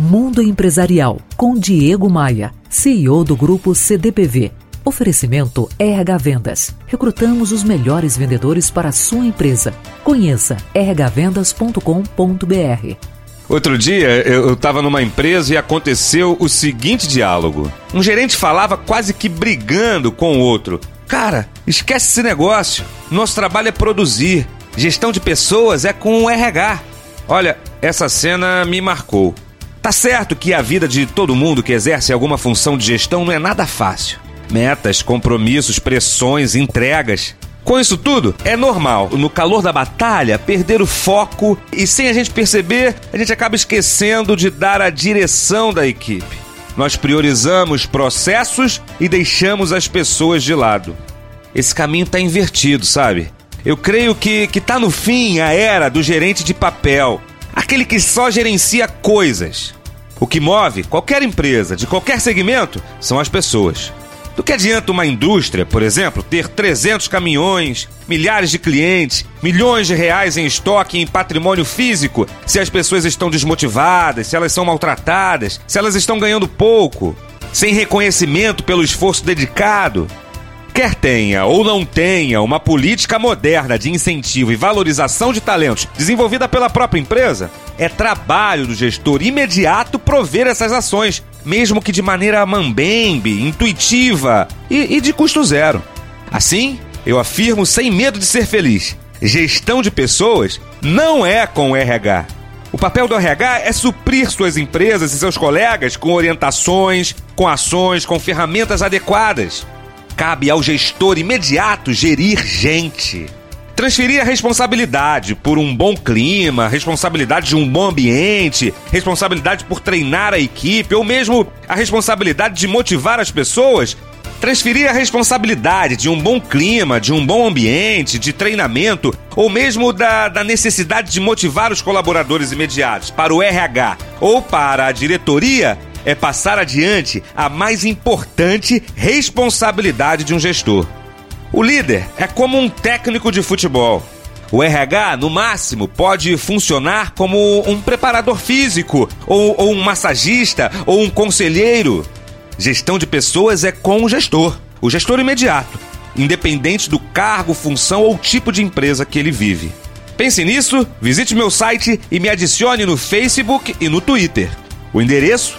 Mundo Empresarial com Diego Maia, CEO do grupo CDPV. Oferecimento RH Vendas. Recrutamos os melhores vendedores para a sua empresa. Conheça rhvendas.com.br. Outro dia eu estava numa empresa e aconteceu o seguinte diálogo. Um gerente falava quase que brigando com o outro. Cara, esquece esse negócio. Nosso trabalho é produzir. Gestão de pessoas é com o RH. Olha, essa cena me marcou. Tá certo que a vida de todo mundo que exerce alguma função de gestão não é nada fácil. Metas, compromissos, pressões, entregas. Com isso tudo, é normal, no calor da batalha, perder o foco e, sem a gente perceber, a gente acaba esquecendo de dar a direção da equipe. Nós priorizamos processos e deixamos as pessoas de lado. Esse caminho está invertido, sabe? Eu creio que, que tá no fim a era do gerente de papel, aquele que só gerencia coisas. O que move qualquer empresa, de qualquer segmento, são as pessoas. Do que adianta uma indústria, por exemplo, ter 300 caminhões, milhares de clientes, milhões de reais em estoque e em patrimônio físico, se as pessoas estão desmotivadas, se elas são maltratadas, se elas estão ganhando pouco, sem reconhecimento pelo esforço dedicado? Quer tenha ou não tenha uma política moderna de incentivo e valorização de talentos desenvolvida pela própria empresa, é trabalho do gestor imediato prover essas ações, mesmo que de maneira mambembe, intuitiva e, e de custo zero. Assim, eu afirmo sem medo de ser feliz: gestão de pessoas não é com RH. O papel do RH é suprir suas empresas e seus colegas com orientações, com ações, com ferramentas adequadas. Cabe ao gestor imediato gerir gente. Transferir a responsabilidade por um bom clima, responsabilidade de um bom ambiente, responsabilidade por treinar a equipe ou mesmo a responsabilidade de motivar as pessoas. Transferir a responsabilidade de um bom clima, de um bom ambiente, de treinamento ou mesmo da, da necessidade de motivar os colaboradores imediatos para o RH ou para a diretoria é passar adiante a mais importante responsabilidade de um gestor. O líder é como um técnico de futebol. O RH, no máximo, pode funcionar como um preparador físico, ou, ou, um massagista, ou um conselheiro. Gestão de pessoas é com o gestor, o gestor imediato, independente do cargo, função ou tipo de empresa que ele vive. Pense nisso, visite meu site e me adicione no Facebook e no Twitter. O endereço